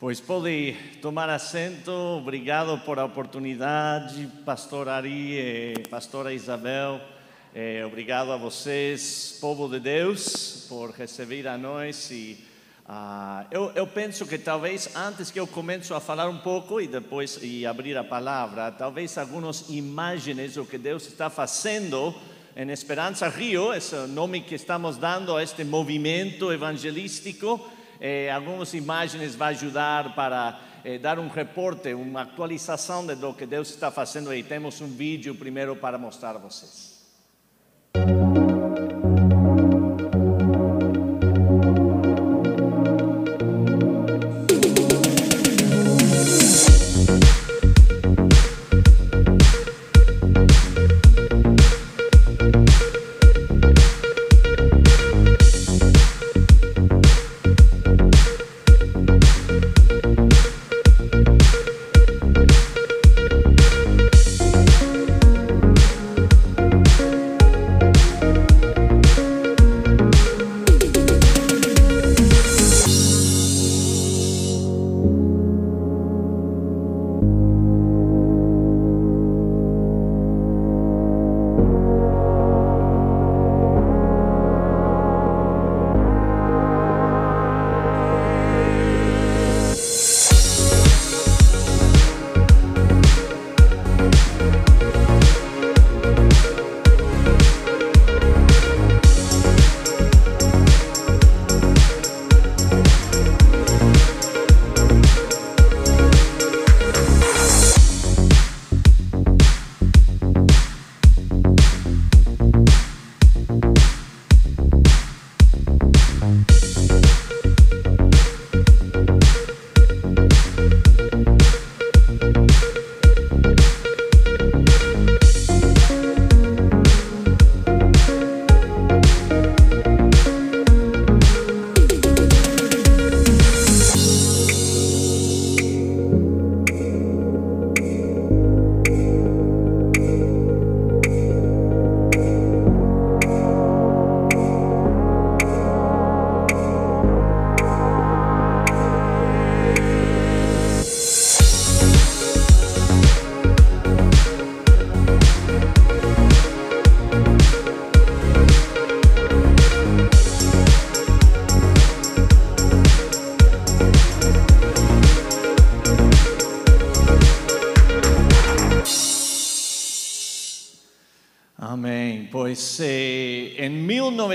Pois pode tomar assento, obrigado por a oportunidade, pastor Ari e pastora Isabel. Eh, obrigado a vocês, povo de Deus, por receber a nós. E ah, eu, eu penso que talvez antes que eu comece a falar um pouco e depois e abrir a palavra, talvez algumas imagens do que Deus está fazendo em Esperança Rio, esse é nome que estamos dando a este movimento evangelístico. Eh, algumas imagens vai ajudar para eh, dar um reporte, uma atualização do que Deus está fazendo e temos um vídeo primeiro para mostrar a vocês.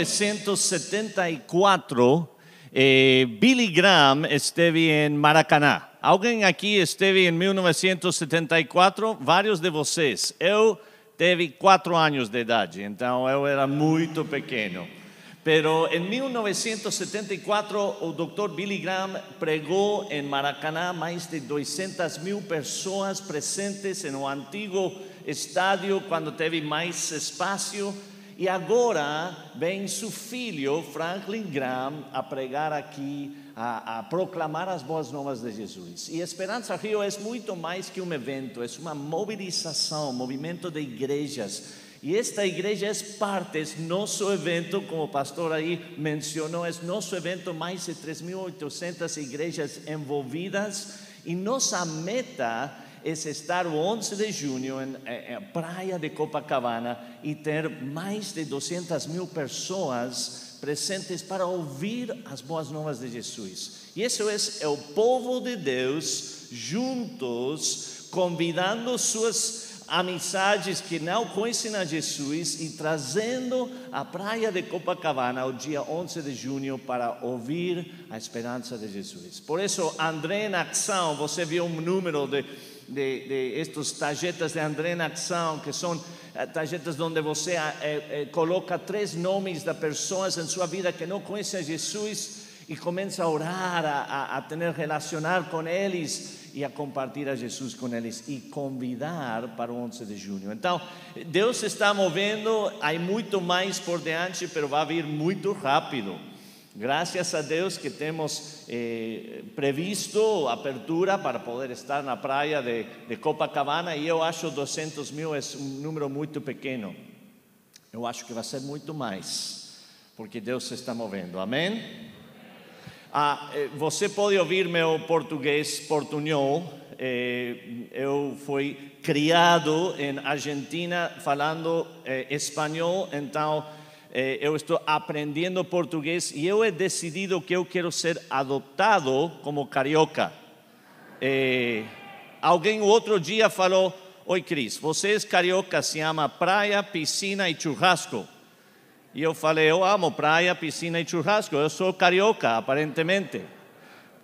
1974, eh, Billy Graham esteve em Maracanã. Alguém aqui esteve em 1974? Vários de vocês. Eu tive quatro anos de idade, então eu era muito pequeno. Pero em 1974, o Dr. Billy Graham pregou em Maracanã mais de 200 mil pessoas presentes no antigo estádio quando teve mais espaço. E agora vem seu filho, Franklin Graham, a pregar aqui, a, a, proclamar as boas novas de Jesus. E Esperança Rio é muito mais que um evento, é uma mobilização, um movimento de igrejas. E esta igreja é parte, é nosso evento, como o pastor aí mencionou, é nosso evento, mais de 3.800 igrejas envolvidas. E nossa meta é estar o 11 de junho em, em, Praia de Copacabana e ter mais de 200 mil pessoas presentes para ouvir as boas novas de Jesus. E isso é, o povo de Deus juntos, convidando suas amizades que não conhecem a Jesus e trazendo a praia de Copacabana o dia 11 de junho para ouvir a esperança de Jesus. Por isso, André na ação, você viu um número de de, de estes tarjetas de André na Ação, que são eh, tarjetas onde você eh, eh, coloca três nomes de pessoas em sua vida que não conhecem Jesus e começa a orar, a, a, a ter relacionar com eles e a compartilhar Jesus com eles e convidar para o 11 de junho. Então, Deus está movendo, há muito mais por diante, mas vai vir muito rápido. Graças a Deus que temos eh, previsto apertura para poder estar na praia de, de, Copacabana e eu acho 200 mil é um número muito pequeno. Eu acho que vai ser muito mais, porque Deus se está movendo. Amém? Ah, eh, você pode ouvir meu português portunhol. Eh, eu fui criado em Argentina falando eh, espanhol, então eh, eu estou aprendendo português e eu he decidido que eu quero ser adotado como carioca. Eh, alguém outro dia falou: Oi, Cris, é carioca, se ama praia, piscina e churrasco. E eu falei: Eu amo praia, piscina e churrasco, eu sou carioca, aparentemente.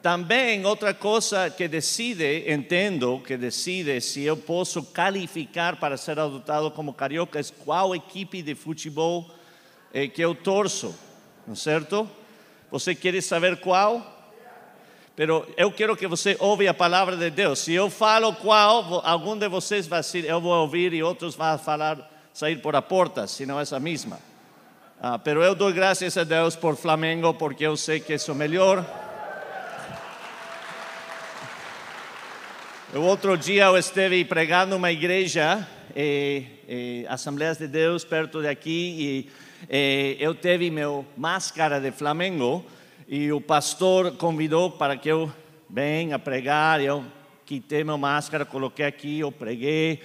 Também outra coisa que decide, entendo que decide se eu posso qualificar para ser adotado como carioca é qual equipe de futebol eh, que eu torço, não é certo? Você quer saber qual? Pero eu quero que você ouve a palavra de Deus. Se eu falo qual, algum de vocês vai dizer, eu vou ouvir e outros vão falar, sair por a porta, se não é essa mesma. Ah, pero eu dou graças a Deus por Flamengo, porque eu sei que sou melhor. O outro dia eu estive pregando uma igreja, eh, eh, Assembleias de Deus, perto de aqui, e eu tive meu máscara de Flamengo, e o pastor convidou para que eu venha pregar, eu quitei minha máscara, coloquei aqui, eu preguei,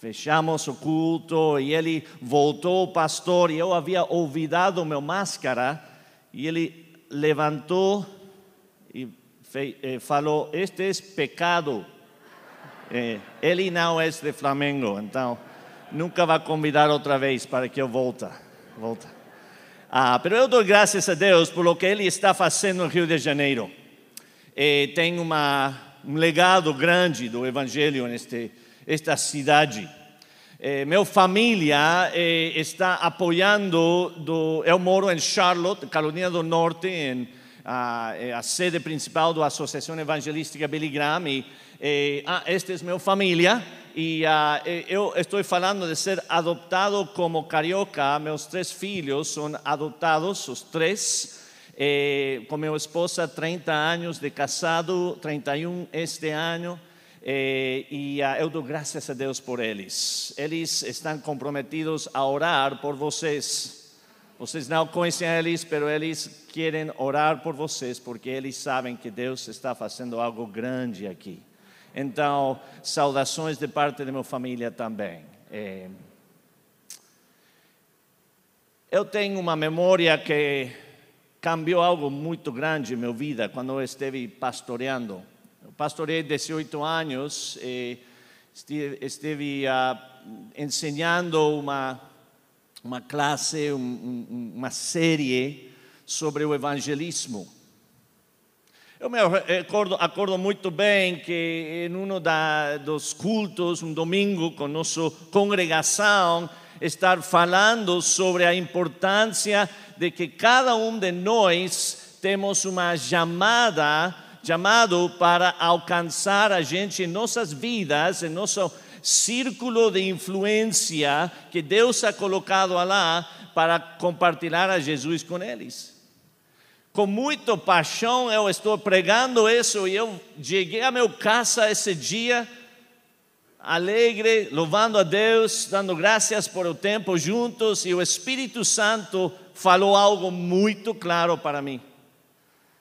fechamos o culto, e ele voltou, o pastor, e eu havia olvidado meu máscara, e ele levantou e eh, falou, este é pecado, eh, ele não é de Flamengo, então nunca vai convidar outra vez para que eu volte. Volta. Ah, pero eu dou graças a Deus por lo que Ele está fazendo no Rio de Janeiro. Eh, tem uma, um legado grande do Evangelho neste esta cidade. Eh, minha família eh, está apoiando. Do, eu moro em Charlotte, Carolina do Norte, em eh, a sede principal da Associação Evangelística Billy Graham. E, eh, ah, esta é minha família. E ah, eh, eu estou falando de ser adoptado como carioca. Meus três filhos são adotados, os três. Eh, com minha esposa, 30 anos de casado, 31 este ano. Eh, e ah, eu dou graças a Deus por eles. Eles estão comprometidos a orar por vocês. Vocês não conhecem eles, mas eles querem orar por vocês porque eles sabem que Deus está fazendo algo grande aqui. Então, saudações de parte da minha família também. Eh, eu tenho uma memória que cambiou algo muito grande em minha vida quando eu estive pastoreando. Eu pastorei 18 anos e estive, estive ah, ensinando uma, uma classe, um, uma série sobre o evangelismo. Eu me acordo, muito bem que em um dos cultos, um domingo, com nossa congregação, estar falando sobre a importância de que cada um de nós temos uma chamada, chamado para alcançar a gente em nossas vidas, em nosso círculo de influência que Deus ha colocado lá para compartilhar a Jesus com eles com muita paixão eu estou pregando isso e eu cheguei a meu casa esse dia alegre, louvando a Deus, dando graças por o tempo juntos e o Espírito Santo falou algo muito claro para mim.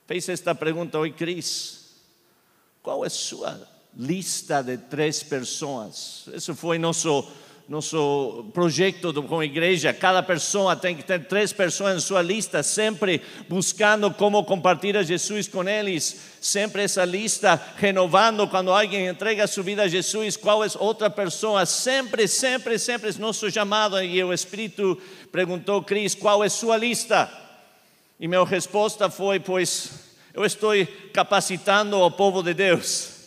Fez esta pergunta, oi Cris, qual é a sua lista de três pessoas? Isso foi nosso nosso projeto com a igreja, cada pessoa tem que ter três pessoas em sua lista, sempre buscando como compartilhar Jesus com eles, sempre essa lista renovando quando alguém entrega sua vida a Jesus, qual é outra pessoa, sempre, sempre, sempre nosso chamado. E o Espírito perguntou, Cris, qual é sua lista? E minha resposta foi: Pois eu estou capacitando o povo de Deus.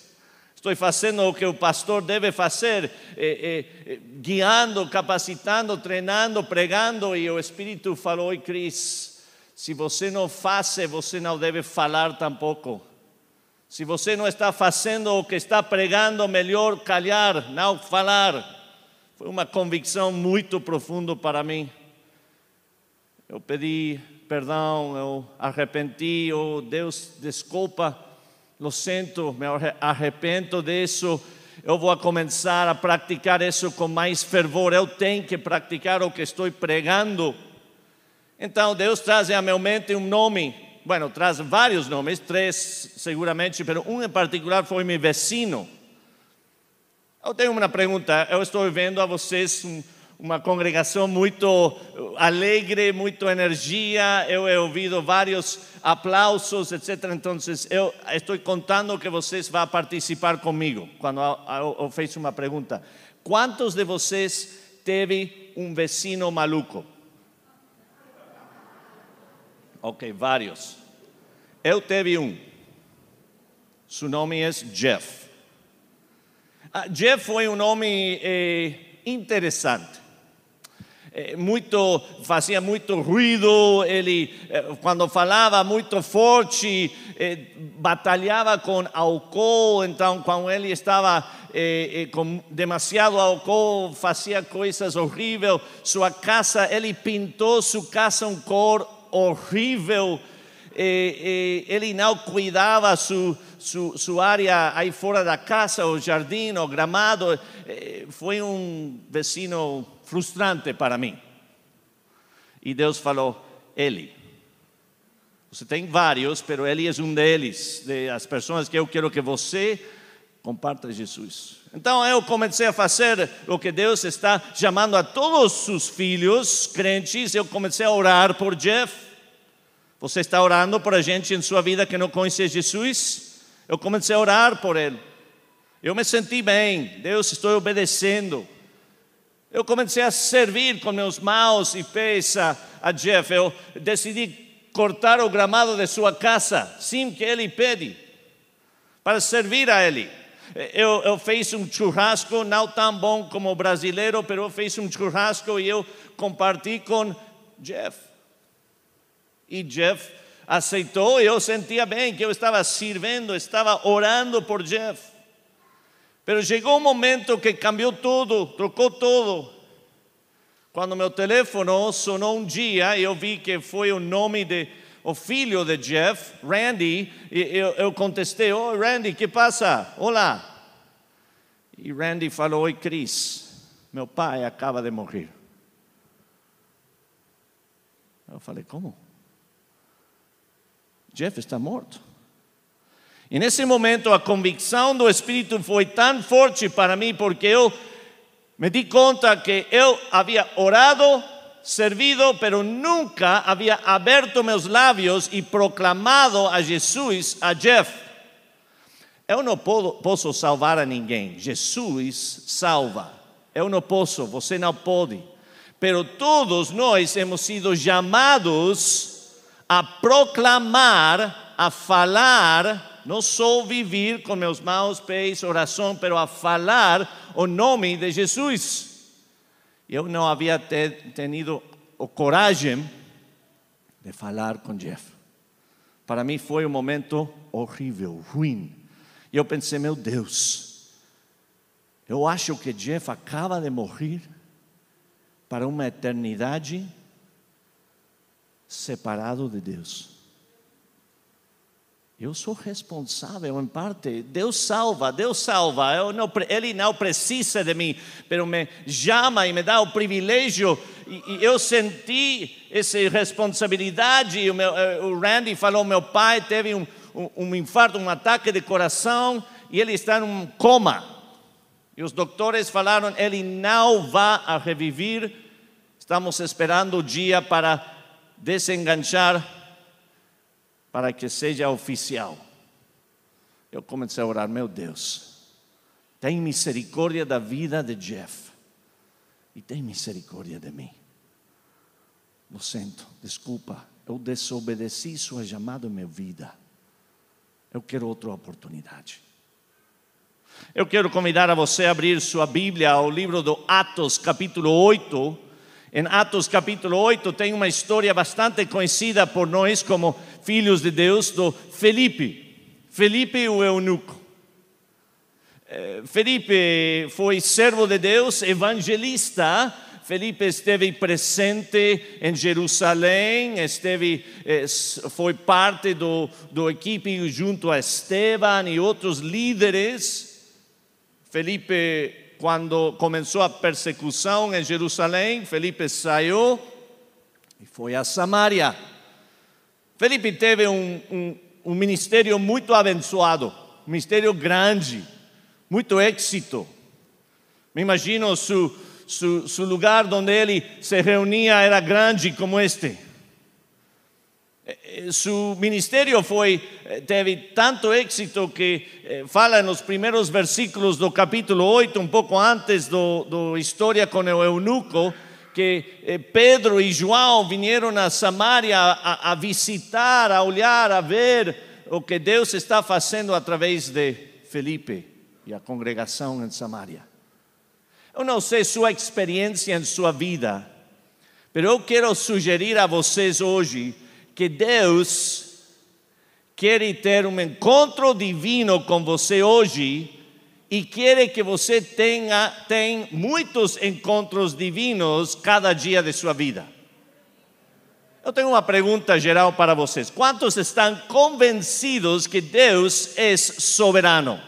Estou fazendo o que o pastor deve fazer, eh, eh, eh, guiando, capacitando, treinando, pregando. E o Espírito falou: Oi, Cris, se você não faz, você não deve falar tampouco. Se você não está fazendo o que está pregando, melhor calhar, não falar. Foi uma convicção muito profunda para mim. Eu pedi perdão, eu arrependi, oh Deus, desculpa, lo sinto, me arre- arrependo disso. Eu vou começar a praticar isso com mais fervor. Eu tenho que praticar o que estou pregando. Então Deus traz à minha mente um nome, bueno, traz vários nomes, três seguramente, mas um em particular foi meu vecino. Eu tenho uma pergunta, eu estou vendo a vocês um, uma congregação muito alegre, muito energia, eu he ouvido vários aplausos, etc. Então, eu estou contando que vocês vão participar comigo quando eu, fiz uma pergunta. Quantos de vocês teve um vecino maluco? Ok, vários. Eu teve um. Seu nome é Jeff. Ah, Jeff foi um nome eh, interessante. Eh, muito, fazia muito ruído, ele, eh, quando falava muito forte, eh, batalhava com álcool, então, quando ele estava com demasiado álcool, fazia coisas horríveis. Sua casa, ele pintou sua casa um cor horrível. ele não cuidava sua su, su, área aí fora da casa, o jardim, o gramado. foi um vecino frustrante para mim. E Deus falou: Ele. Você tem vários, mas ele é um deles, de as pessoas que eu quero que você comparta Jesus. Então eu comecei a fazer o que Deus está chamando a todos os filhos crentes. Eu comecei a orar por Jeff. Você está orando por a gente em sua vida que não conhece Jesus? Eu comecei a orar por ele. Eu me senti bem. Deus, estou obedecendo. Eu comecei a servir com meus mãos e pés a, a Jeff. Eu decidi cortar o gramado de sua casa, sem que ele pede, para servir a ele. Eu, eu fiz um churrasco, não tão bom como brasileiro, mas eu fiz um churrasco e eu compartilhei com Jeff. E Jeff aceitou e eu sentia bem que eu estava servindo, estava orando por Jeff. Pero chegou um momento que cambiou tudo, trocou tudo. Quando meu telefone sonou um dia, eu vi que foi o nome de o filho de Jeff, Randy, e eu, eu contestei: oh, Randy, que passa? Olá. E Randy falou: Oi, Cris, meu pai acaba de morrer. Eu falei: Como? Jeff está morto. E nesse momento a convicção do Espírito foi tão forte para mim, porque eu me di conta que eu havia orado, servido, pero nunca havia aberto meus lábios e proclamado a Jesus, a Jeff. Eu não posso salvar a ninguém, Jesus salva. Eu não posso, você não pode. Pero todos nós hemos sido chamados a proclamar, a falar não só viver com meus mãos, pés, oração, pero a falar o nome de Jesus. Eu não havia tenido a coragem de falar com Jeff. Para mim foi um momento horrível, ruim. E eu pensei, meu Deus, eu acho que Jeff acaba de morrer para uma eternidade separado de Deus. Eu sou responsável em parte. Deus salva, Deus salva. Não, ele não precisa de mim, mas me chama e me dá o privilégio. E, e eu senti essa responsabilidade. O, meu, eh, o, Randy falou: meu pai teve um, um, um infarto, um ataque de coração, e ele está em um coma. E os doutores falaram: ele não vai reviver. Estamos esperando o dia para desenganchar para que seja oficial. Eu comecei a orar, meu Deus, tem misericórdia da vida de Jeff e tem misericórdia de mim. Lo sinto, desculpa, eu desobedeci sua chamada em minha vida. Eu quero outra oportunidade. Eu quero convidar a você a abrir sua Bíblia ao livro do Atos, capítulo 8 em Atos capítulo 8 tem uma história bastante conhecida por nós como filhos de Deus do Felipe. Felipe o eunuco. Eh, Felipe foi servo de Deus, evangelista. Felipe esteve presente em Jerusalém, esteve, eh, foi parte do, do equipe junto a Esteban e outros líderes. Felipe quando começou a persecução em Jerusalém, Felipe saiu e foi a Samaria. Felipe teve um, um, um ministério muito abençoado, um ministério grande, muito êxito. Me imagino su, su lugar onde ele se reunia era grande como este. Eh, Su ministério foi, eh, teve tanto êxito que eh, fala nos primeiros versículos do capítulo 8, um pouco antes do, história com o eunuco, que eh, Pedro e João vieram a Samaria a, a visitar, a olhar, a ver o que Deus está fazendo através de Felipe e a congregação em Samaria. Eu não sei sua experiência em sua vida, mas eu quero sugerir a vocês hoje que Deus quer ter um encontro divino com você hoje e quer que você tenha tem muitos encontros divinos cada dia de sua vida. Eu tenho uma pergunta geral para vocês. Quantos estão convencidos que Deus é soberano?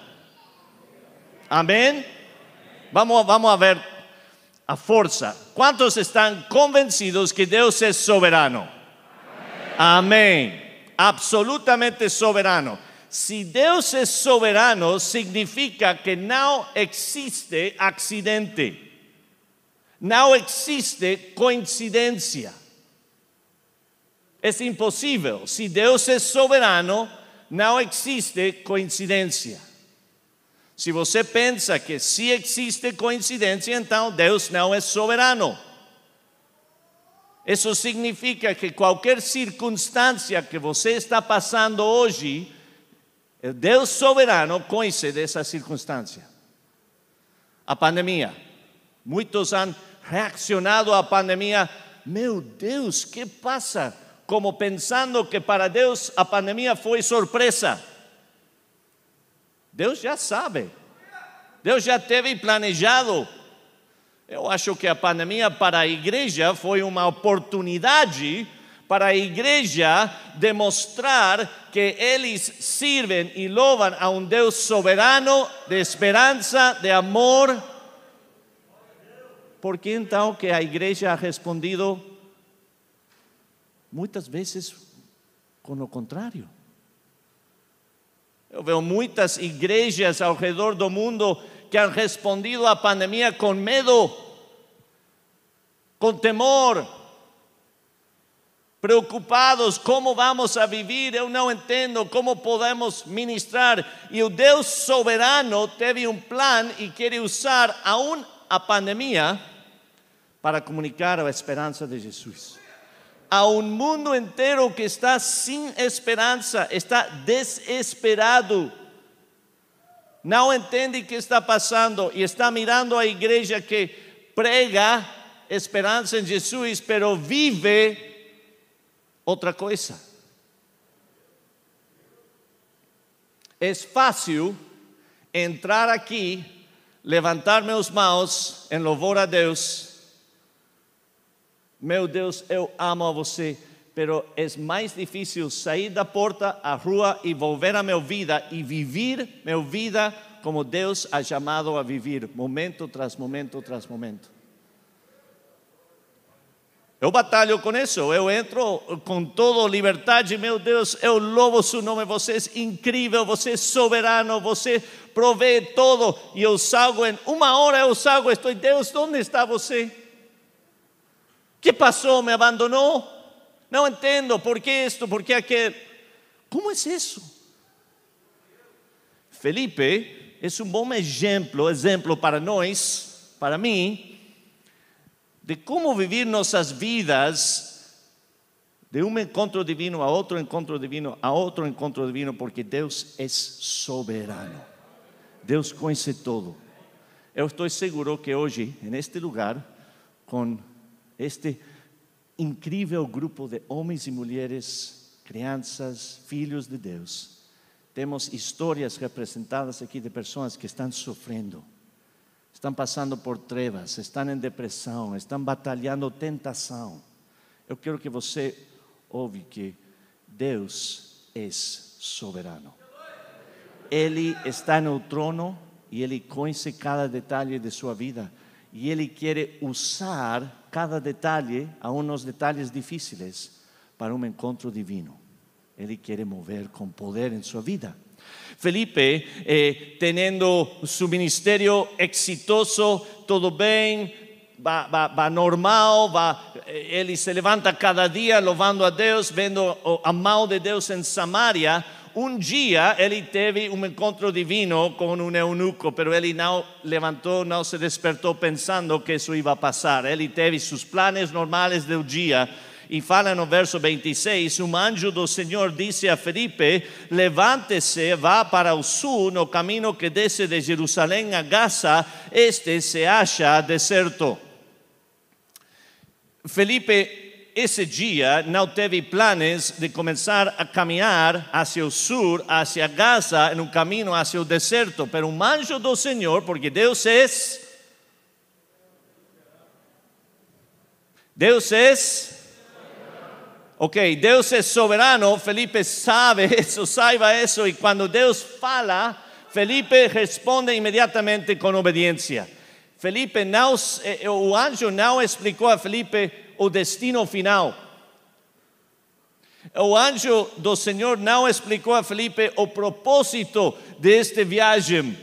Amém? Vamos, vamos a ver a força. Quantos estão convencidos que Deus é soberano? Amém. Absolutamente soberano. Se Deus é soberano, significa que não existe acidente, não existe coincidência. É impossível. Se Deus é soberano, não existe coincidência. Se você pensa que se existe coincidência, então Deus não é soberano. Isso significa que qualquer circunstância que você está passando hoje, Deus soberano conhece dessa circunstância. A pandemia. Muitos han reaccionado à pandemia. Meu Deus, que passa? Como pensando que para Deus a pandemia foi surpresa. Deus já sabe. Deus já teve planejado. Eu acho que a pandemia para a igreja foi uma oportunidade para a igreja demonstrar que eles sirvem e louvam a um Deus soberano, de esperança, de amor. Por que então que a igreja ha respondido muitas vezes com o contrário? Eu vejo muitas igrejas ao redor do mundo que han respondido à pandemia com medo, com temor, preocupados como vamos a viver, eu não entendo como podemos ministrar. E o Deus soberano teve um plano e quer usar aún a pandemia para comunicar a esperança de Jesus. A um mundo inteiro que está sem esperança, está desesperado, não entende o que está passando e está mirando a igreja que prega esperança em Jesus, pero vive outra coisa. É fácil entrar aqui, levantar meus mãos em louvor a Deus. Meu Deus, eu amo a você, pero é mais difícil sair da porta à rua e volver a minha vida e viver minha vida como Deus ha chamado a viver, momento tras momento tras momento. Eu batalho com isso, eu entro com toda liberdade, meu Deus, eu louvo seu nome, você é incrível, você é soberano, você provê todo, e eu salgo em uma hora, eu salgo, estou, Deus, onde está você? que passou? Me abandonou? Não entendo, por que isto, por que aquilo? Como é isso? Felipe é um bom exemplo, exemplo para nós, para mim, de como viver nossas vidas de um encontro divino a outro encontro divino, a outro encontro divino, porque Deus é soberano. Deus conhece todo. Eu estou seguro que hoje, neste lugar, com este incrível grupo de homens e mulheres, crianças, filhos de Deus, temos histórias representadas aqui de pessoas que estão sofrendo estão passando por trevas, estão em depressão, estão batalhando tentação. Eu quero que você ouve que Deus é soberano. Ele está no trono e ele conhece cada detalhe de sua vida e ele quer usar cada detalhe, a uns detalhes difíceis, para um encontro divino. Ele quer mover com poder em sua vida. Felipe, eh, teniendo su ministerio exitoso, todo bem, va, normal, va, ele se levanta cada dia louvando a Deus, vendo o amado de Deus em Samaria. Um dia ele teve um encontro divino com um eunuco, pero ele não levantou, não se despertou pensando que isso ia passar. Ele teve seus planos normais do dia e fala no verso 26: Um anjo do Senhor disse a Felipe: Levante-se, vá para o sul, no caminho que desce de Jerusalém a Gaza, este se acha deserto. Felipe, esse dia, não teve planos de começar a caminhar hacia o sul, hacia Gaza, um caminho hacia o deserto, pero um anjo do Senhor, porque Deus é. Deus é Ok, Deus é soberano, Felipe sabe isso, saiba isso, e quando Deus fala, Felipe responde imediatamente com obediência. Felipe eh, o anjo não explicou a Felipe o destino final. O anjo do Senhor não explicou a Felipe o propósito deste viagem.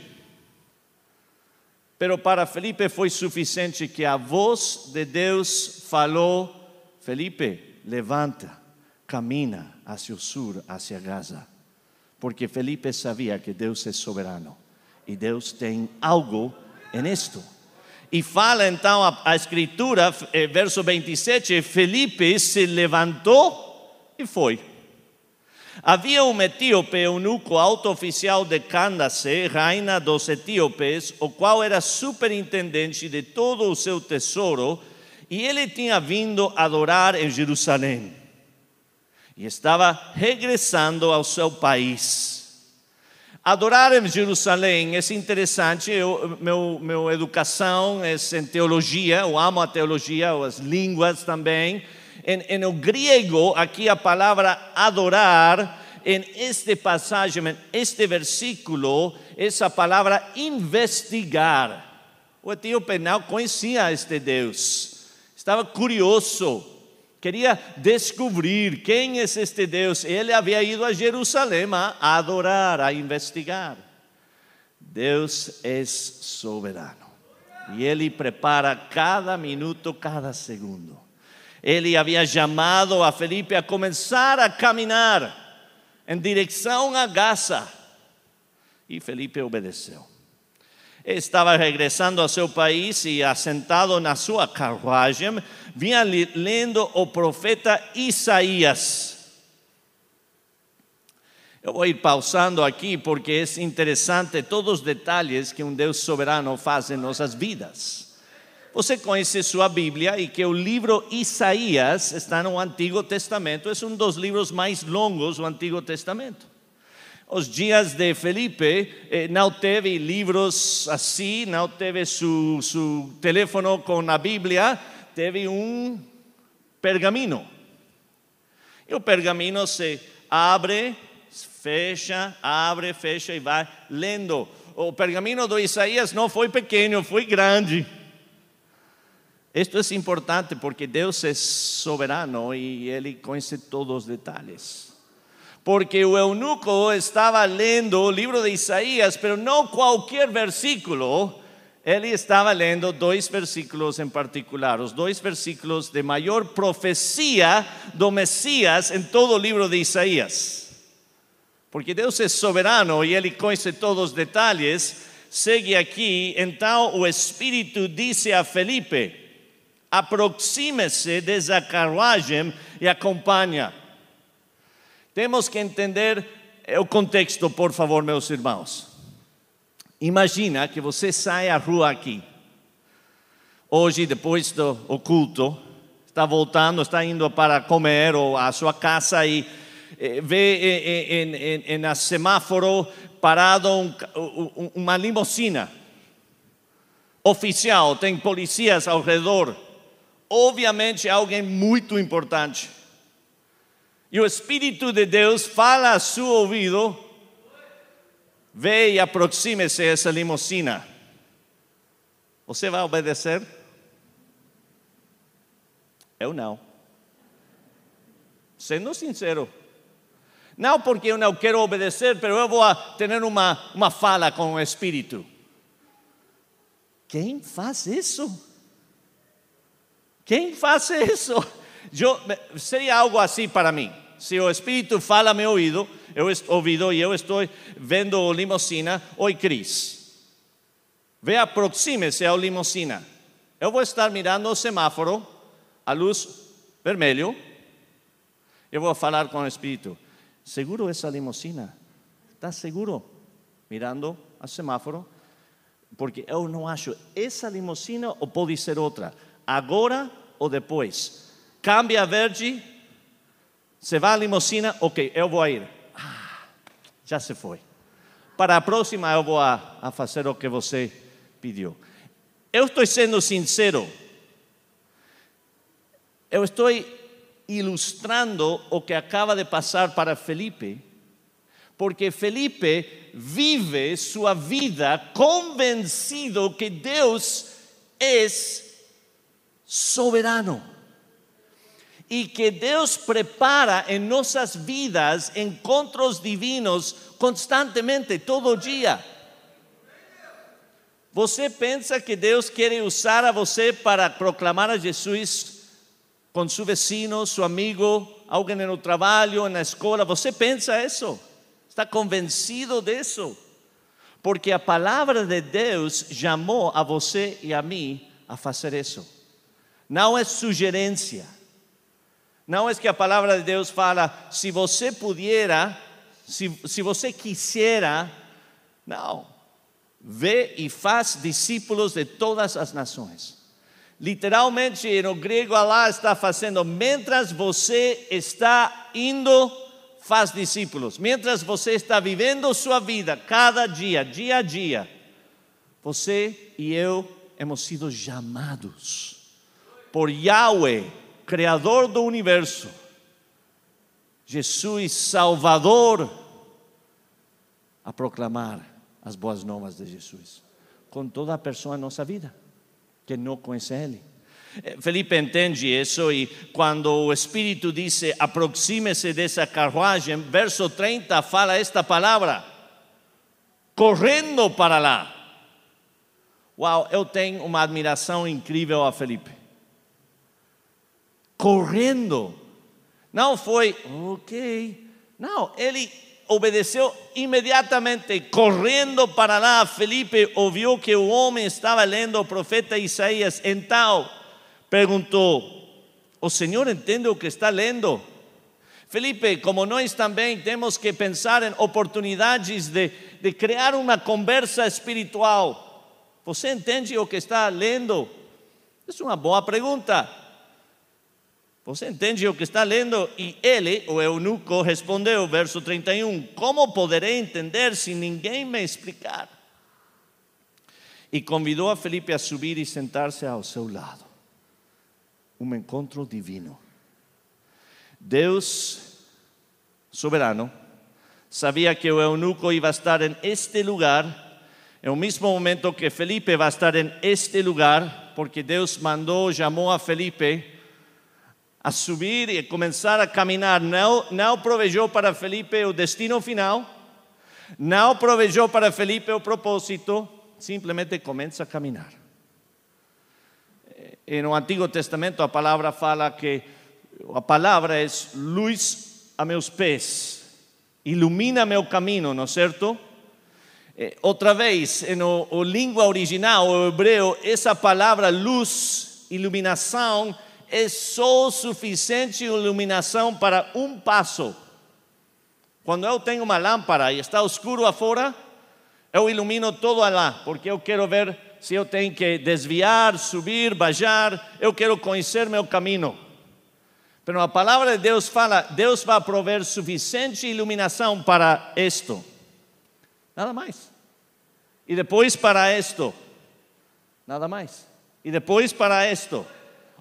Pero para Felipe foi suficiente que a voz de Deus falou: Felipe, levanta, camina hacia o sur, hacia Gaza. Porque Felipe sabia que Deus é soberano e Deus tem algo em isto. E fala então a, a escritura, eh, verso 27, Felipe se levantou e foi. Havia um etíope, eunuco, alto oficial de Candace, rainha dos etíopes, o qual era superintendente de todo o seu tesouro, e ele tinha vindo adorar em Jerusalém. E estava regressando ao seu país. Adorar em Jerusalém é interessante, eu, meu, meu educação é em teologia, eu amo a teologia, as línguas também. Em, em o grego, aqui a palavra adorar, em este passagem, em este versículo, essa palavra investigar. O etíope não conhecia este Deus estava curioso, queria descobrir quem é este Deus. Ele havia ido a Jerusalém a adorar, a investigar. Deus é soberano e Ele prepara cada minuto, cada segundo. Ele havia chamado a Felipe a começar a caminhar em direção a Gaza e Felipe obedeceu estava regressando ao seu país e, assentado na sua carruagem, vinha lendo o profeta Isaías. Eu vou ir pausando aqui porque é interessante todos os detalhes que um Deus soberano faz em nossas vidas. Você conhece sua Bíblia e que o livro Isaías está no Antigo Testamento, é um dos livros mais longos do Antigo Testamento os dias de Felipe, eh, não teve livros assim, não teve seu, seu telefone com a Bíblia, teve um pergaminho. E o pergaminho se abre, fecha, abre, fecha e vai lendo. O pergaminho do Isaías não foi pequeno, foi grande. Isto é importante porque Deus é soberano e Ele conhece todos os detalhes porque o eunuco estava lendo o livro de Isaías, pero não qualquer versículo, ele estava lendo dois versículos em particular, os dois versículos de maior profecia do Messias em todo o livro de Isaías. Porque Deus é soberano e ele conhece todos os detalhes. Segue aqui, então o Espírito disse a Felipe: aproxime-se dessa carruagem e acompanha. Temos que entender o contexto, por favor, meus irmãos. Imagina que você sai à rua aqui. Hoje, depois do culto, está voltando, está indo para comer ou à sua casa e eh, vê em, em, semáforo parado um, uma limusina oficial, tem policias ao redor. Obviamente, alguém muito importante e o Espírito de Deus fala a seu ouvido: Vê e aproxime-se a essa limusina. Você vai obedecer? Eu não. Sendo sincero, Não porque eu não quero obedecer, pero eu vou ter uma, uma fala com o Espírito. Quem faz isso? Quem faz isso? Eu, seria algo assim para mim. Se o Espírito fala meu ouvido, eu ouvido e eu estou vendo limusina, oi Cris, ve aproxime-se ao limusina. Eu vou estar mirando o semáforo, a luz vermelho, eu vou falar com o Espírito. Seguro essa limusina? Está seguro? Mirando o semáforo, porque eu não acho essa limusina ou pode ser outra. Agora ou depois? Cambia verde, se vai a limusina, ok, eu vou ir. Ah, já se foi. Para a próxima eu vou a, a fazer o que você pediu. Eu estou sendo sincero. Eu estou ilustrando o que acaba de passar para Felipe, porque Felipe vive sua vida convencido que Deus é soberano e que Deus prepara em nossas vidas encontros divinos constantemente, todo dia. Você pensa que Deus quer usar a você para proclamar a Jesus com seu vecino, seu amigo, alguém no trabalho, na escola? Você pensa isso? Está convencido disso? Porque a palavra de Deus chamou a você e a mim a fazer isso. Não é sugerência. Não é que a palavra de Deus fala, se você pudiera, se, se você quisera. Não. Vê e faz discípulos de todas as nações. Literalmente, no grego, Allah está fazendo, mientras você está indo, faz discípulos. Mientras você está vivendo sua vida, cada dia, dia a dia, você e eu hemos sido chamados por Yahweh, Criador do universo, Jesus Salvador, a proclamar as boas novas de Jesus, com toda a pessoa na nossa vida que não conhece Ele. Eh, Felipe entende isso e quando o Espírito disse aproxime-se dessa carruagem, verso 30 fala esta palavra, correndo para lá. Uau, eu tenho uma admiração incrível a Felipe correndo. Não foi, ok. Não, ele obedeceu imediatamente, correndo para lá. Felipe ouviu que o homem estava lendo o profeta Isaías. Então perguntou: O Senhor entende o que está lendo? Felipe, como nós também temos que pensar em oportunidades de, de criar uma conversa espiritual. Você entende o que está lendo? É uma boa pergunta. Você entende o que está lendo? E ele, o eunuco, respondeu, verso 31, como poderei entender se ninguém me explicar? E convidou a Felipe a subir e sentar-se ao seu lado. Um encontro divino. Deus, soberano, sabia que o eunuco iba a estar en este lugar, en el mismo momento que Felipe va a estar en este lugar, porque Deus mandou, chamou a Felipe a subir e começar a caminhar. Não, não provejou para Felipe o destino final, não provejou para Felipe o propósito, simplesmente começa a caminhar. E no Antigo Testamento a palavra fala que a palavra é luz a meus pés, ilumina meu caminho, não é certo? Outra vez, no língua original, o hebreu, essa palavra luz, iluminação, é só suficiente iluminação para um passo. Quando eu tenho uma lâmpada e está escuro afora, eu ilumino todo lá, porque eu quero ver se eu tenho que desviar, subir, baixar, eu quero conhecer meu caminho. Mas a palavra de Deus fala, Deus vai prover suficiente iluminação para isto. Nada mais. E depois para isto. Nada mais. E depois para isto.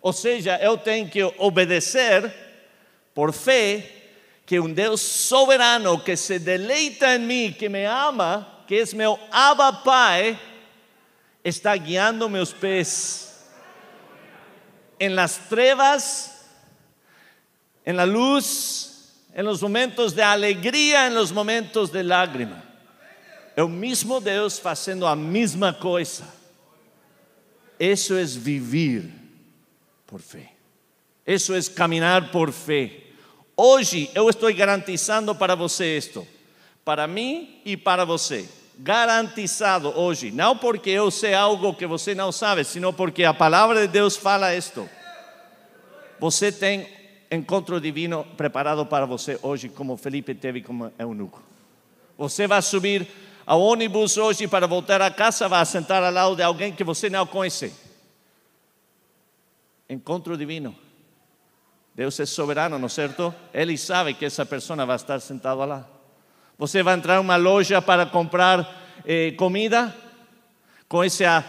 Ou seja, eu tenho que obedecer por fé que um Deus soberano que se deleita em mim, que me ama, que é meu Abba Pai, está guiando meus pés em las trevas, em la luz, en los momentos de alegria, en los momentos de lágrima. É o mesmo Deus fazendo a mesma coisa. Isso é viver por fé. Isso é caminhar por fé. Hoje eu estou garantizando para você isto, para mim e para você. Garantizado hoje, não porque eu sei algo que você não sabe, sino porque a palavra de Deus fala isto. Você tem encontro divino preparado para você hoje, como Felipe teve como eunuco. Você vai subir ao ônibus hoje para voltar a casa, vai sentar ao lado de alguém que você não conhece. Encontro divino. Deus é soberano, não é certo? Ele sabe que essa pessoa vai estar sentada lá. Você vai entrar em uma loja para comprar eh, comida com essa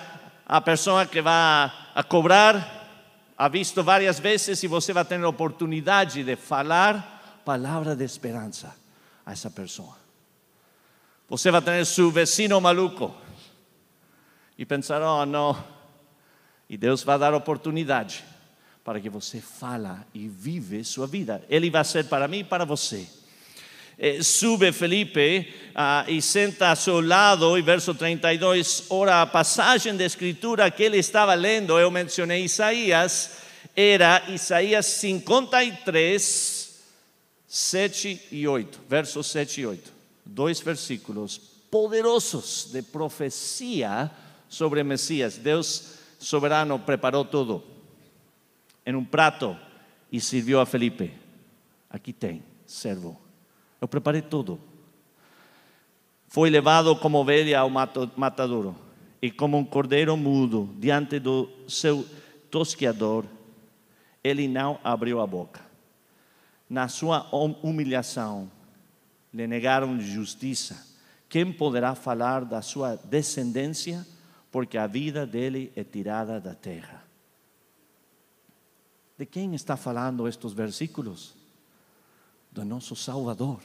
a pessoa que vai a cobrar, ha visto várias vezes e você vai ter a oportunidade de falar palavra de esperança a essa pessoa. Você vai ter seu vecino maluco e pensar, oh não, e Deus vai dar oportunidade para que você fala e vive sua vida. Ele vai ser para mim e para você. Eh, sube Felipe uh, e senta a seu lado, e verso 32, ora a passagem da escritura que ele estava lendo, eu mencionei Isaías, era Isaías 53, 7 e 8, versos 7 e 8. Dois versículos poderosos de profecia sobre Messias. Deus soberano preparou tudo em um prato e serviu a Felipe. Aqui tem, servo. Eu preparei tudo. Foi levado como ovelha ao matadouro e como um cordeiro mudo diante do seu tosqueador, ele não abriu a boca. Na sua humilhação, lhe negaram justiça. Quem poderá falar da sua descendência? Porque a vida dele é tirada da terra. De quem está falando estes versículos? Do nosso Salvador,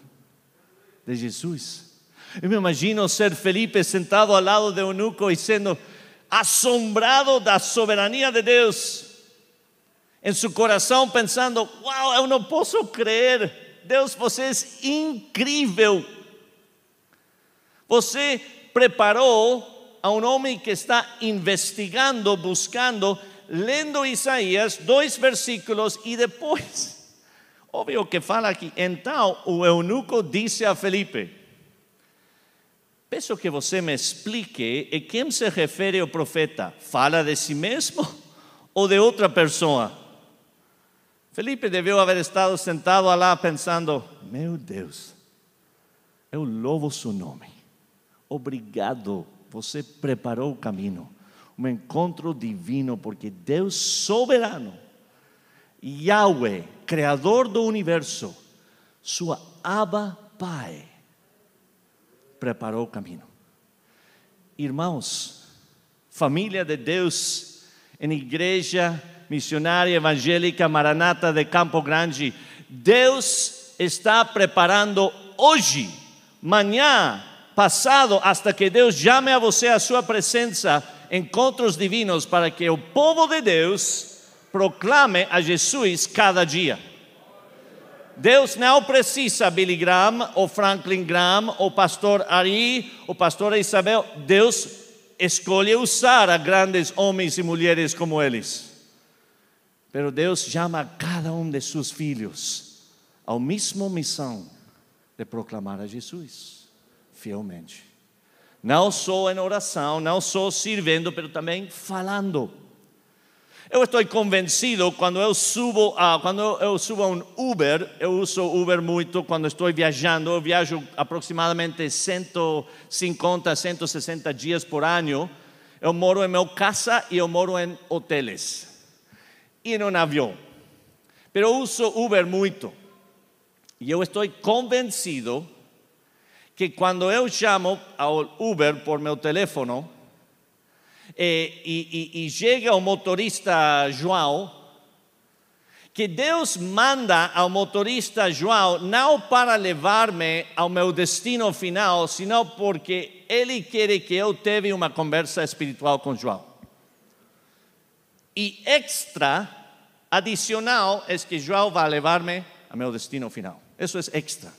de Jesus. Eu me imagino ser Felipe sentado ao lado de eunuco e sendo assombrado da soberania de Deus. Em seu coração pensando: Uau, eu não posso crer. Deus, você é incrível. Você preparou a um homem que está investigando, buscando, lendo Isaías, dois versículos e depois, óbvio que fala aqui, então o eunuco disse a Felipe: Peço que você me explique a quem se refere o profeta. Fala de si mesmo ou de outra pessoa? Felipe deveu haver estado sentado lá pensando: Meu Deus, eu louvo seu nome. Obrigado, você preparou o caminho. Um encontro divino, porque Deus soberano, Yahweh, Criador do universo, sua Abba Pai, preparou o caminho. Irmãos, família de Deus, em igreja missionária evangélica Maranata de Campo Grande, Deus está preparando hoje, amanhã, passado, hasta que Deus chame a você a sua presença, encontros divinos para que o povo de Deus proclame a Jesus cada dia. Deus não precisa Billy Graham, ou Franklin Graham, ou pastor Ari, ou pastor Isabel. Deus escolhe usar a grandes homens e mulheres como eles. Pero Deus chama cada um de seus filhos ao mesmo missão de proclamar a Jesus fielmente. Não só em oração, não só servindo, mas também falando. Eu estou convencido quando eu subo a, quando eu subo um Uber, eu uso Uber muito quando estou viajando, eu viajo aproximadamente 150, 160 dias por ano. Eu moro em meu casa e eu moro em hotéis e em um avião. Pero eu uso Uber muito. E eu estou convencido que quando eu chamo ao Uber por meu telefone, e, e, e chega o motorista João, que Deus manda ao motorista João não para levar-me ao meu destino final, senão porque Ele quer que eu tenha uma conversa espiritual com João. E extra, adicional, é que João vai levar-me ao meu destino final. Eso es extra.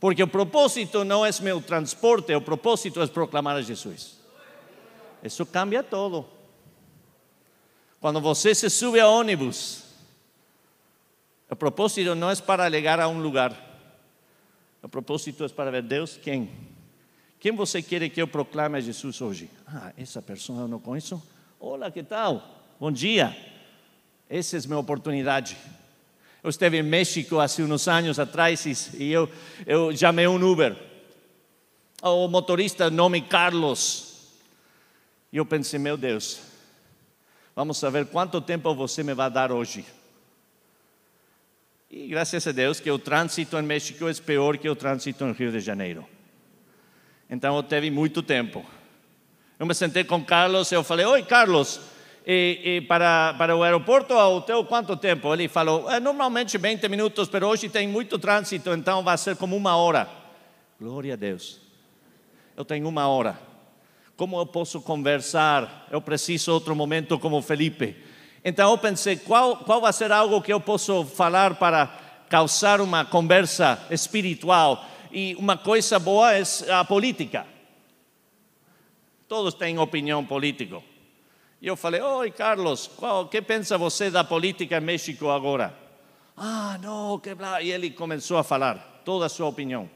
Porque el propósito no es mi transporte, el propósito es proclamar a Jesús. Eso cambia todo. Cuando você se sube a ônibus, el propósito no es para llegar a un lugar. El propósito es para ver Deus quem. Quem você quer que eu proclame a Jesus hoje? Ah, essa pessoa eu não conheço. Olá, que tal? Bom dia. Essa é minha oportunidade. Eu estive em México há uns anos atrás e eu, eu chamei um Uber. O motorista, nome Carlos. E eu pensei, meu Deus, vamos saber quanto tempo você me vai dar hoje. E graças a Deus que o trânsito em México é pior que o trânsito em Rio de Janeiro. Então eu tive muito tempo. Eu me sentei com Carlos e eu falei: Oi, Carlos, e, e para, para o aeroporto ao hotel quanto tempo? Ele falou: é, Normalmente 20 minutos, mas hoje tem muito trânsito, então vai ser como uma hora. Glória a Deus. Eu tenho uma hora. Como eu posso conversar? Eu preciso outro momento como Felipe. Então eu pensei: qual, qual vai ser algo que eu posso falar para causar uma conversa espiritual? E uma coisa boa é a política. Todos têm opinião política. E eu falei, oi Carlos, o que pensa você da política em México agora? Ah, não, que blá. E ele começou a falar toda a sua opinião.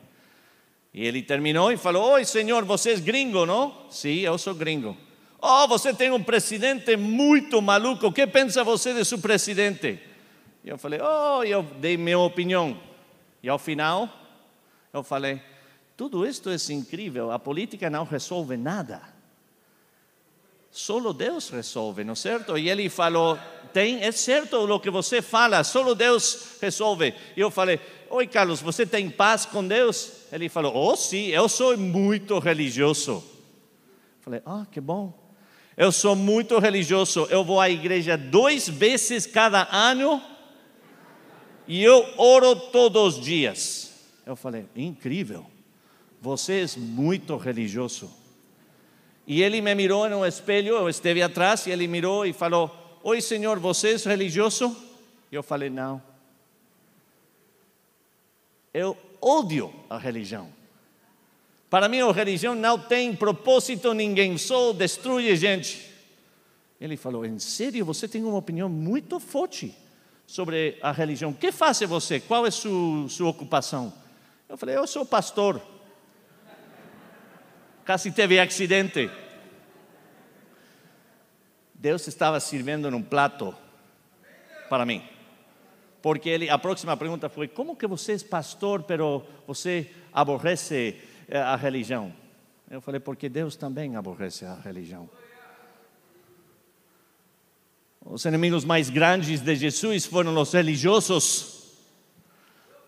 E ele terminou e falou, oi senhor, você é gringo, não? Sim, eu sou gringo. Oh, você tem um presidente muito maluco, o que pensa você de seu presidente? E eu falei, oh, eu dei minha opinião. E ao final, eu falei, tudo isto é incrível, a política não resolve nada. Solo Deus resolve, não é certo? E ele falou: tem, é certo o que você fala, solo Deus resolve. E eu falei: Oi, Carlos, você tem paz com Deus? Ele falou: Oh, sim, eu sou muito religioso. Falei: Ah, que bom. Eu sou muito religioso. Eu vou à igreja duas vezes cada ano e eu oro todos os dias. Eu falei: Incrível. Você é muito religioso. E ele me mirou no espelho, eu esteve atrás, e ele mirou e falou: Oi, senhor, você é religioso? Eu falei: Não. Eu odio a religião. Para mim, a religião não tem propósito, ninguém só destrui gente. Ele falou: Em sério, você tem uma opinião muito forte sobre a religião. O que faz você? Qual é sua, sua ocupação? Eu falei: Eu sou pastor casi teve acidente. Deus estava servindo num prato para mim. Porque ele, a próxima pergunta foi: como que você é pastor, pero você aborrece eh, a religião? Eu falei: porque Deus também aborrece a religião. Os inimigos mais grandes de Jesus foram os religiosos,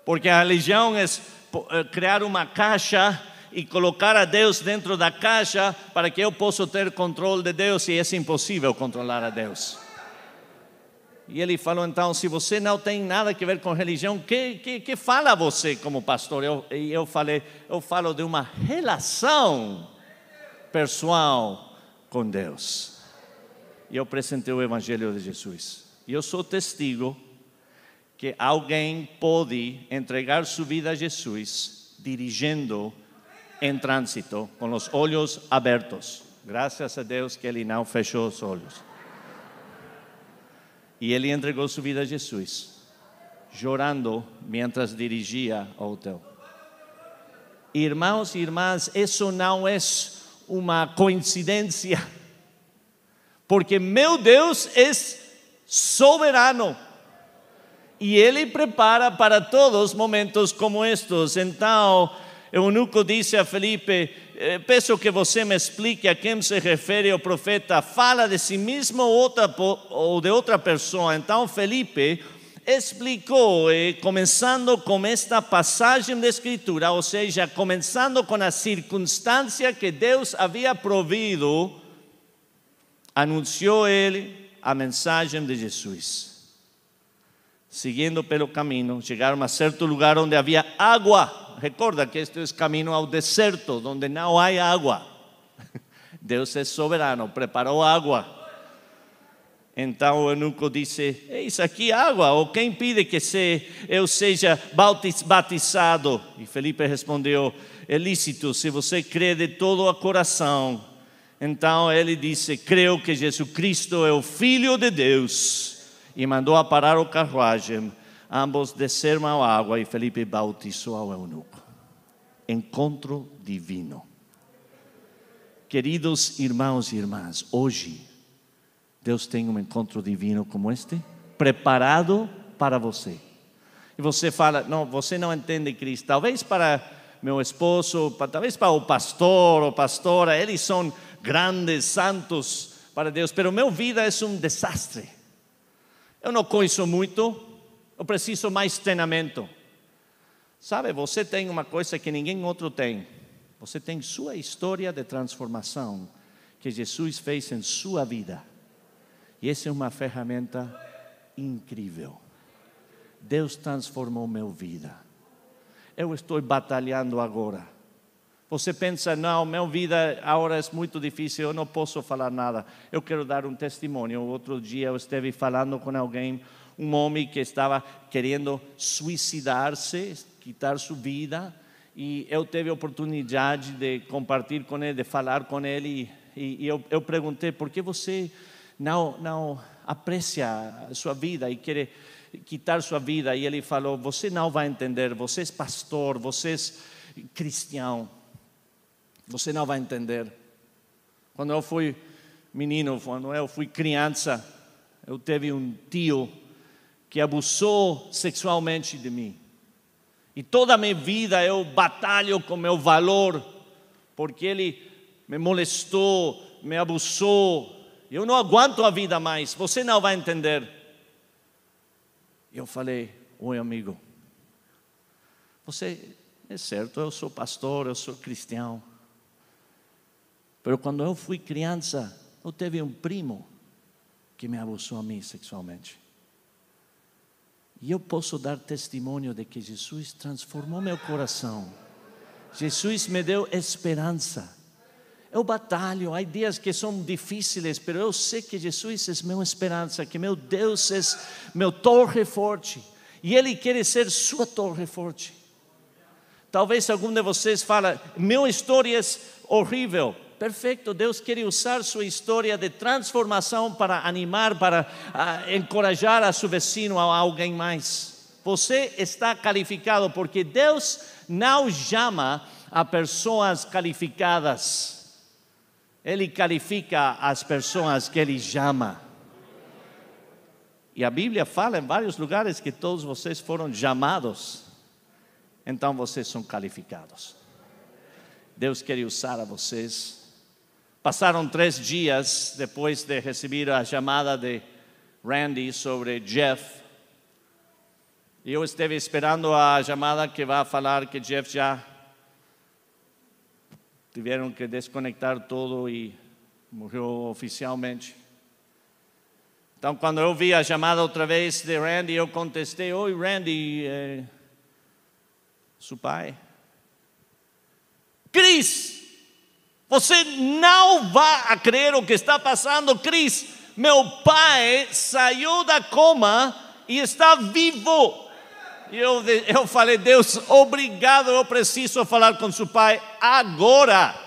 porque a religião é eh, criar uma caixa e colocar a Deus dentro da caixa para que eu possa ter controle de Deus e é impossível controlar a Deus. E ele falou então: se você não tem nada a ver com religião, que, que, que fala você como pastor? Eu, e eu falei: eu falo de uma relação pessoal com Deus. E eu apresentei o Evangelho de Jesus. E eu sou testigo que alguém pode entregar sua vida a Jesus dirigindo em trânsito, com os olhos abertos. Graças a Deus que ele não fechou os olhos. E ele entregou sua vida a Jesus, chorando mientras dirigia ao hotel. Irmãos e irmãs, isso não é uma coincidência, porque meu Deus é soberano e Ele prepara para todos momentos como estes. Então, eunuco disse a Felipe: eh, Peço que você me explique a quem se refere o profeta. Fala de si mesmo ou de outra pessoa. Então Felipe explicou, eh, começando com esta passagem da Escritura, ou seja, começando com a circunstância que Deus havia provido, anunciou ele a mensagem de Jesus. Seguindo pelo caminho, chegaram a certo lugar onde havia água recuerda que este es camino al desierto donde no hay agua. Deus é soberano, preparou água. Então o eunuco disse: Eis aqui água, ou quem pide que se, eu seja batizado? E Felipe respondeu: É lícito, se você crê de todo o coração. Então ele disse: Creio que Jesus Cristo é o Filho de Deus. E mandou a parar o carruagem. Ambos desceram à água e Felipe bautizou ao eunuco. Encontro divino. Queridos irmãos e irmãs, hoje Deus tem um encontro divino como este, preparado para você. E você fala, não, você não entende Cristo. Talvez para meu esposo, talvez para o pastor ou pastora, eles são grandes santos para Deus, pero minha vida é um desastre. Eu não conheço muito, eu preciso mais treinamento. Sabe, você tem uma coisa que ninguém outro tem. Você tem sua história de transformação que Jesus fez em sua vida. E essa é uma ferramenta incrível. Deus transformou minha vida. Eu estou batalhando agora. Você pensa, não, minha vida agora é muito difícil, eu não posso falar nada. Eu quero dar um testemunho. Outro dia eu estive falando com alguém, um homem que estava querendo suicidar-se, quitar sua vida, e eu tive a oportunidade de compartilhar com ele, de falar com ele, e, e eu, eu perguntei, por que você não, não aprecia a sua vida e quer quitar sua vida. E ele falou: Você não vai entender, você é pastor, você é cristão, você não vai entender. Quando eu fui menino, quando eu fui criança, eu tive um tio que abusou sexualmente de mim. E toda a minha vida eu batalho com meu valor, porque ele me molestou, me abusou, eu não aguento a vida mais, você não vai entender. Eu falei, oi amigo, você é certo, eu sou pastor, eu sou cristão. Mas quando eu fui criança, eu tive um primo que me abusou a mim sexualmente. E eu posso dar testemunho de que Jesus transformou meu coração. Jesus me deu esperança. Eu batalho, há dias que são difíceis, mas eu sei que Jesus é minha esperança, que meu Deus é meu torre forte, e Ele quer ser sua torre forte. Talvez algum de vocês fale, minha história é horrível. Perfeito, Deus quer usar sua história de transformação para animar, para uh, encorajar a seu vecino, a alguém mais. Você está qualificado porque Deus não chama a pessoas qualificadas. Ele qualifica as pessoas que Ele chama. E a Bíblia fala em vários lugares que todos vocês foram chamados, então vocês são qualificados. Deus quer usar a vocês. Passaram três dias depois de receber a chamada de Randy sobre Jeff. E eu esteve esperando a chamada que vai falar que Jeff já tiveram que desconectar todo e morreu oficialmente. Então, quando eu vi a chamada outra vez de Randy, eu contestei: Oi, Randy, é, seu pai. Cris, você não vai crer o que está passando, Cris. Meu pai saiu da coma e está vivo. E eu, eu falei, Deus, obrigado, eu preciso falar com seu pai agora.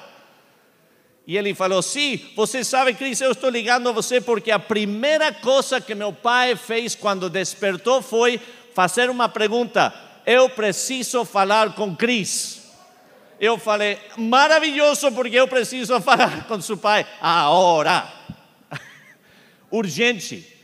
E ele falou: Sim, você sabe, Cris, eu estou ligando a você porque a primeira coisa que meu pai fez quando despertou foi fazer uma pergunta: Eu preciso falar com Cris. Eu falei: Maravilhoso, porque eu preciso falar com seu pai agora. Urgente.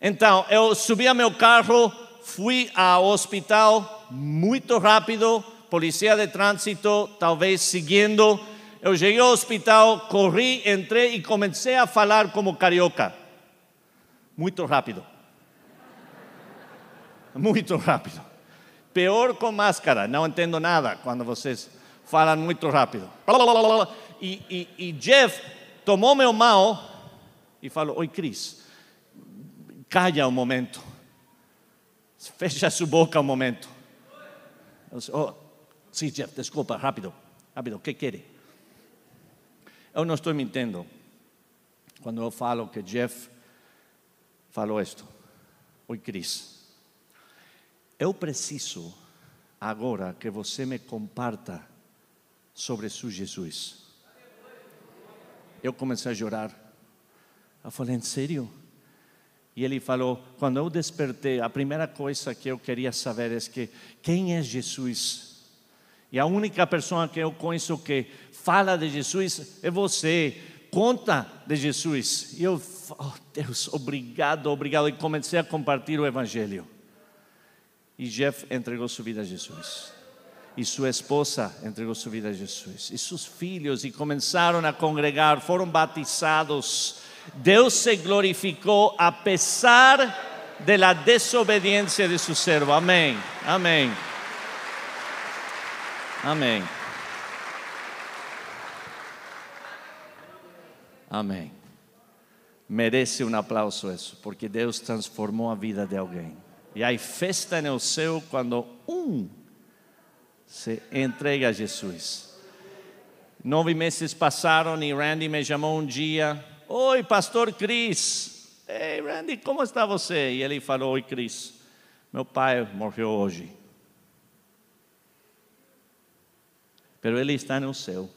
Então, eu subi a meu carro, fui ao hospital muito rápido, polícia de trânsito talvez seguindo. Eu cheguei ao hospital, corri, entrei e comecei a falar como carioca. Muito rápido. Muito rápido. Pior com máscara, não entendo nada quando vocês falam muito rápido. E, e, e Jeff tomou meu mão e falou: Oi, Cris, calla um momento. Fecha sua boca um momento. Disse, oh, sim, Jeff, desculpa, rápido, rápido, o que quer? Eu não estou mentindo quando eu falo que Jeff falou isto: Oi, Cris, eu preciso agora que você me comparta sobre seu Jesus. Eu comecei a chorar. Eu falei, em sério? E ele falou: quando eu despertei, a primeira coisa que eu queria saber é que quem é Jesus? E a única pessoa que eu conheço que fala de Jesus é você, conta de Jesus. E eu, oh Deus, obrigado, obrigado. E comecei a compartilhar o Evangelho. E Jeff entregou sua vida a Jesus. E sua esposa entregou sua vida a Jesus. E seus filhos, e começaram a congregar, foram batizados. Deus se glorificou a pesar de la desobediencia de su servo. Amém. Amém. Amém. Amém. Merece um aplauso isso, porque Deus transformou a vida de alguém. E há festa no céu quando um se entrega a Jesus. Nove meses passaram e Randy me chamou um dia. Oi, pastor Cris. Ei, Randy, como está você? E ele falou: Oi, Cris. Meu pai morreu hoje. pero Ele está no céu.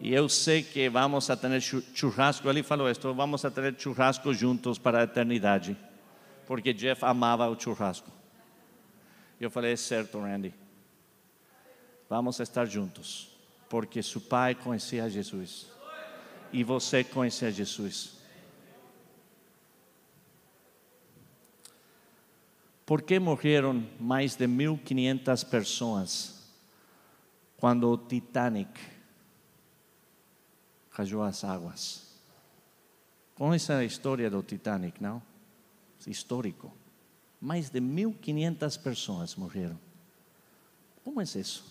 E eu sei que vamos a ter churrasco, ele falou isto, vamos a ter churrasco juntos para a eternidade, porque Jeff amava o churrasco. Eu falei, é certo, Randy, vamos estar juntos, porque seu pai conhecia Jesus, e você conhecia Jesus. Por que morreram mais de 1.500 pessoas quando o Titanic caiu às águas. Conhece a história do Titanic, não? Histórico. Mais de 1.500 pessoas morreram. Como é isso?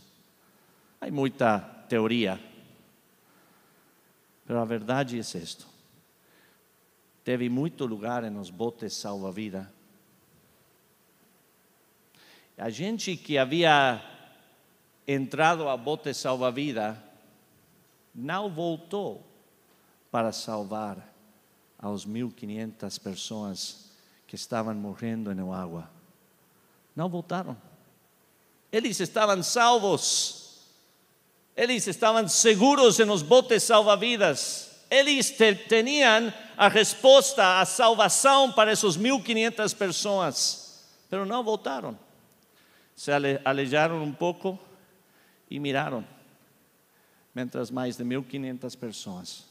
Há muita teoria, mas a verdade é isto. Teve muito lugar nos botes salva-vida. A gente que havia entrado a bote salva-vida, não voltou para salvar aos 1.500 pessoas que estavam morrendo na água. Não voltaram. Eles estavam salvos. Eles estavam seguros nos botes salva-vidas. Eles tinham a resposta, a salvação para essas 1.500 pessoas, mas não voltaram. Se alejaram um pouco e miraram, mientras mais de 1.500 pessoas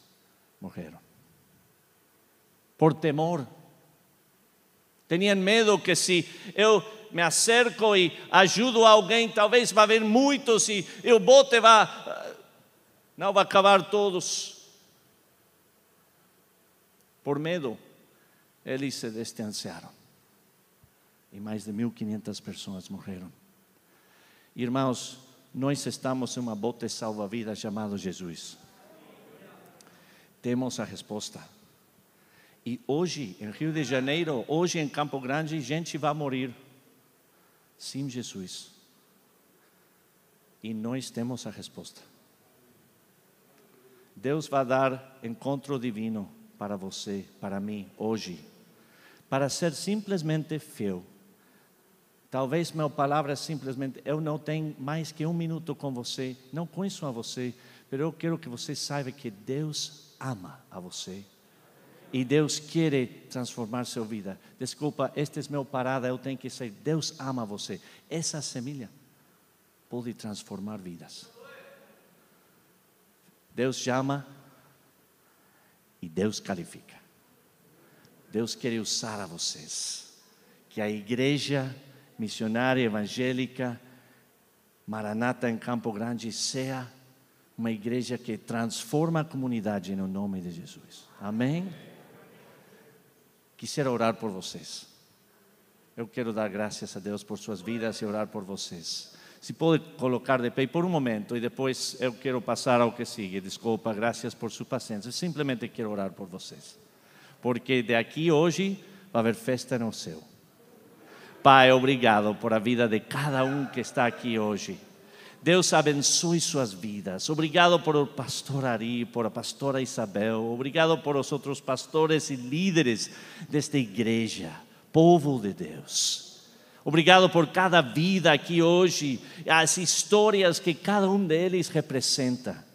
morreram. Por temor. Tinham medo que se eu me acerco e ajudo alguém, talvez vai haver muitos e o bote vai, não vai acabar todos. Por medo, eles se distanciaram. E mais de 1.500 pessoas morreram. Irmãos, nós estamos em uma bote salva-vidas chamado Jesus. Temos a resposta. E hoje, em Rio de Janeiro, hoje em Campo Grande, gente vai morrer sem Jesus. E nós temos a resposta. Deus vai dar encontro divino para você, para mim, hoje, para ser simplesmente fiel Talvez minha palavra é simplesmente: eu não tenho mais que um minuto com você, não conheço a você, mas eu quero que você saiba que Deus ama a você e Deus quer transformar sua vida. Desculpa, esta é minha parada, eu tenho que ser. Deus ama você. Essa semente pode transformar vidas. Deus chama e Deus qualifica. Deus quer usar a vocês. Que a igreja missionária evangélica, Maranata em Campo Grande, seja uma igreja que transforma a comunidade no nome de Jesus. Amém? Quisiera orar por vocês. Eu quero dar graças a Deus por suas vidas e orar por vocês. Se pode colocar de pé por um momento e depois eu quero passar ao que sigue. Desculpa, graças por sua paciência. Simplesmente quero orar por vocês. Porque de aqui hoje vai haver festa no céu. Pai, obrigado por a vida de cada um que está aqui hoje. Deus abençoe suas vidas. Obrigado por o pastor Ari, por a pastora Isabel. Obrigado por os outros pastores e líderes desta igreja, povo de Deus. Obrigado por cada vida aqui hoje, as histórias que cada um deles representa.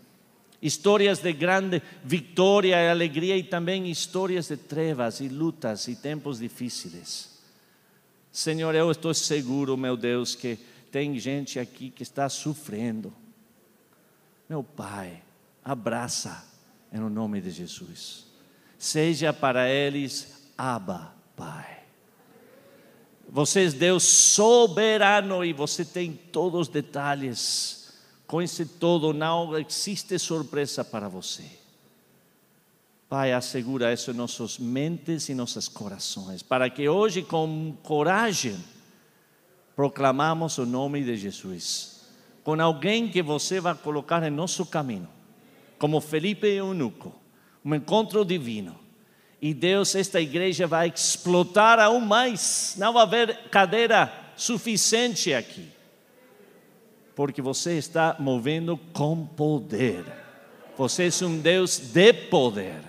Histórias de grande vitória e alegria e também histórias de trevas e lutas e tempos difíceis. Senhor, eu estou seguro, meu Deus, que tem gente aqui que está sofrendo. Meu Pai, abraça em nome de Jesus. Seja para eles Abba, Pai. Você é Deus soberano e você tem todos os detalhes Conhece todo, não existe surpresa para você. Pai, assegura isso em nossas mentes e nossos corações, para que hoje, com coragem, proclamamos o nome de Jesus. Com alguém que você vai colocar em nosso caminho, como Felipe e Eunuco, um encontro divino. E Deus, esta igreja vai explotar aún mais, não vai haver cadeira suficiente aqui porque você está movendo com poder. Você é um Deus de poder,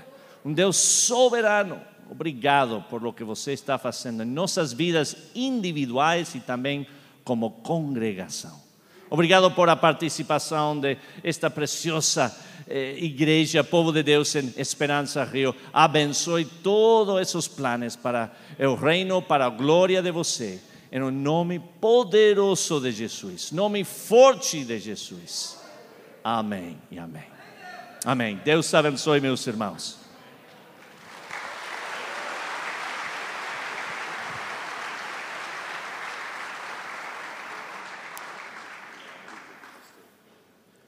um Deus soberano. Obrigado por lo que você está fazendo em nossas vidas individuais e também como congregação. Obrigado por a participação de esta preciosa eh, igreja, povo de Deus em Esperança Rio. Abençoe todos esses planos para o reino, para a glória de você em nome poderoso de Jesus, nome forte de Jesus. Amém e amém. Amém. Deus abençoe, meus irmãos.